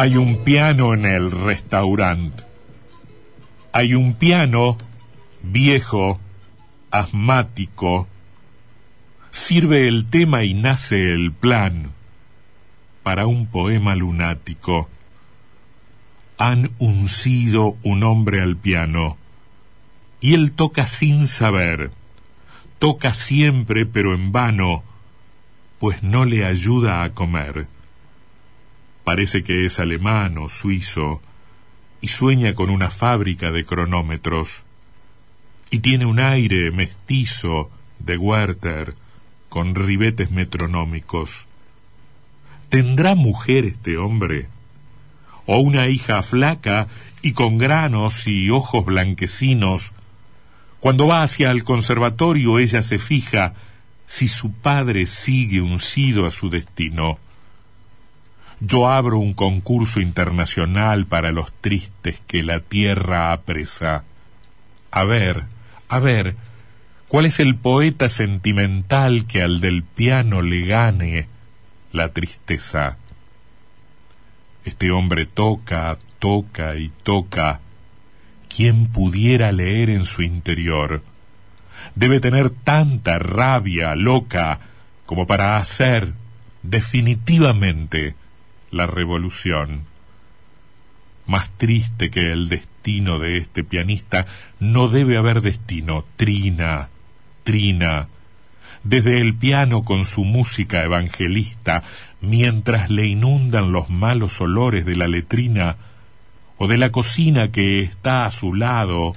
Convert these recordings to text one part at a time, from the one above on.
Hay un piano en el restaurante. Hay un piano viejo, asmático. Sirve el tema y nace el plan para un poema lunático. Han uncido un hombre al piano y él toca sin saber. Toca siempre pero en vano, pues no le ayuda a comer. Parece que es alemán o suizo y sueña con una fábrica de cronómetros. Y tiene un aire mestizo de Werther con ribetes metronómicos. ¿Tendrá mujer este hombre? ¿O una hija flaca y con granos y ojos blanquecinos? Cuando va hacia el conservatorio ella se fija si su padre sigue uncido a su destino. Yo abro un concurso internacional para los tristes que la tierra apresa. A ver, a ver, ¿cuál es el poeta sentimental que al del piano le gane la tristeza? Este hombre toca, toca y toca. ¿Quién pudiera leer en su interior? Debe tener tanta rabia loca como para hacer definitivamente la revolución. Más triste que el destino de este pianista, no debe haber destino. Trina, trina. Desde el piano con su música evangelista, mientras le inundan los malos olores de la letrina, o de la cocina que está a su lado,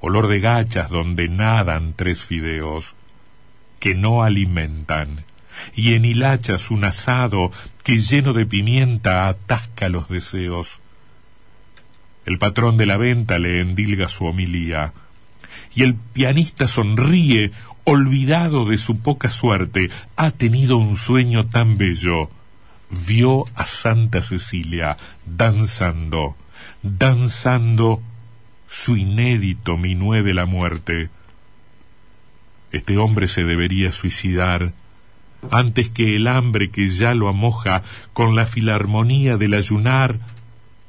olor de gachas donde nadan tres fideos, que no alimentan, y en hilachas un asado que lleno de pimienta atasca los deseos. El patrón de la venta le endilga su homilía, y el pianista sonríe, olvidado de su poca suerte, ha tenido un sueño tan bello. Vio a Santa Cecilia danzando, danzando su inédito minué de la muerte. Este hombre se debería suicidar antes que el hambre que ya lo amoja con la filarmonía del ayunar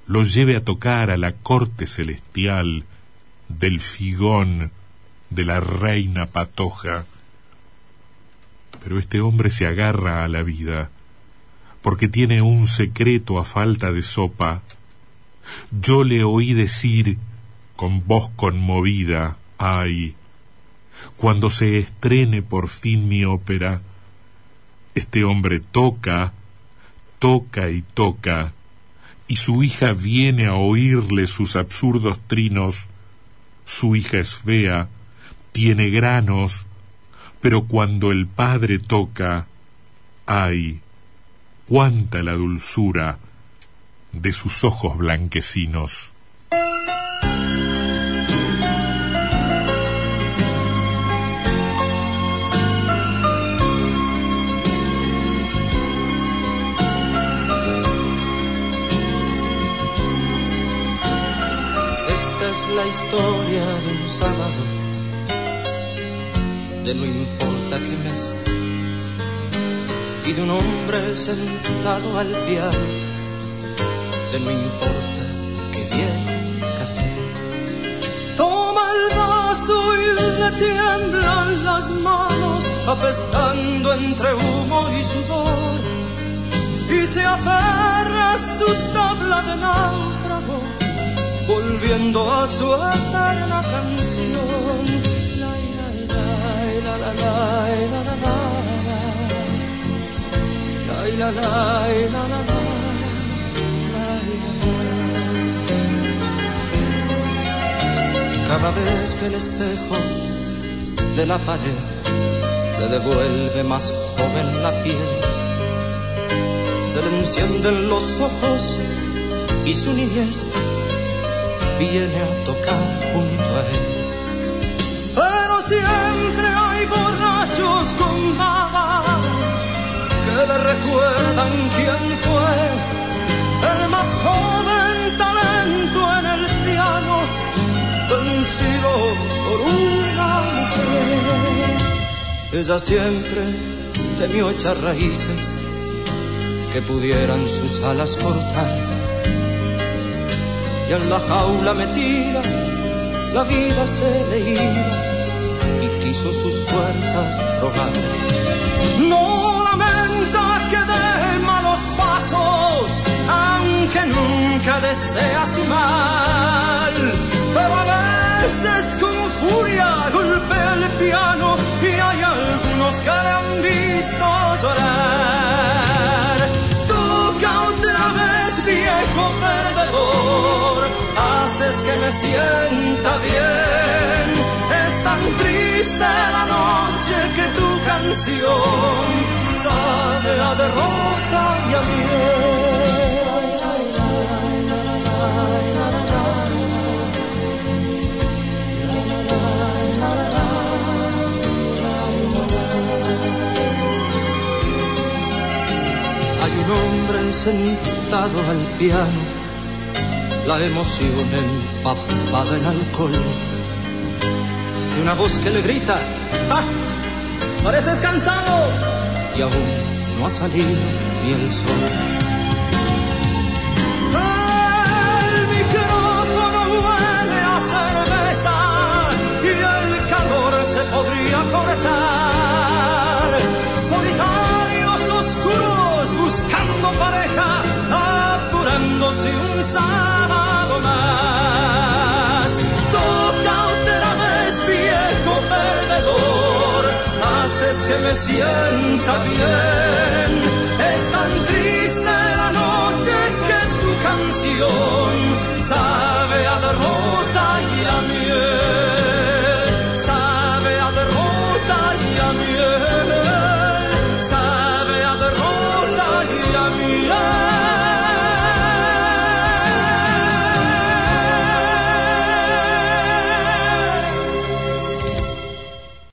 lo lleve a tocar a la corte celestial del figón de la reina patoja. Pero este hombre se agarra a la vida porque tiene un secreto a falta de sopa. Yo le oí decir con voz conmovida, ay, cuando se estrene por fin mi ópera, este hombre toca, toca y toca, y su hija viene a oírle sus absurdos trinos. Su hija es fea, tiene granos, pero cuando el padre toca, ay, cuánta la dulzura de sus ojos blanquecinos. Historia de un sábado, de no importa qué mes, y de un hombre sentado al piano, de no importa qué bien café. Toma el vaso y le tiemblan las manos, apestando entre humo y sudor, y se aferra a su tabla de náufrago volviendo a su eterna canción. La, la, la, la, laíla laíla la la laíla la la. Cada vez que el espejo de la pared le devuelve más joven la piel, se le encienden los ojos y su niñez viene a tocar junto a él. Pero siempre hay borrachos con babas que le recuerdan quién fue el más joven talento en el piano, vencido por una mujer. Ella siempre temió echar raíces que pudieran sus alas cortar. En la jaula metida la vida se le iba y quiso sus fuerzas probar. No lamenta que dé malos pasos, aunque nunca desea su mal. Pero a veces con furia golpea el piano haces que me sienta bien. Es tan triste la noche que tu canción sabe a derrota y a Hay un hombre sentado al piano, la emoción empapada en alcohol, y una voz que le grita, ¡Ah! ¡Pareces cansado! Y aún no ha salido ni el sol. que me sienta bien. Es tan triste la noche que tu canción sabe a derrota y a miel, sabe a derrota y a miel.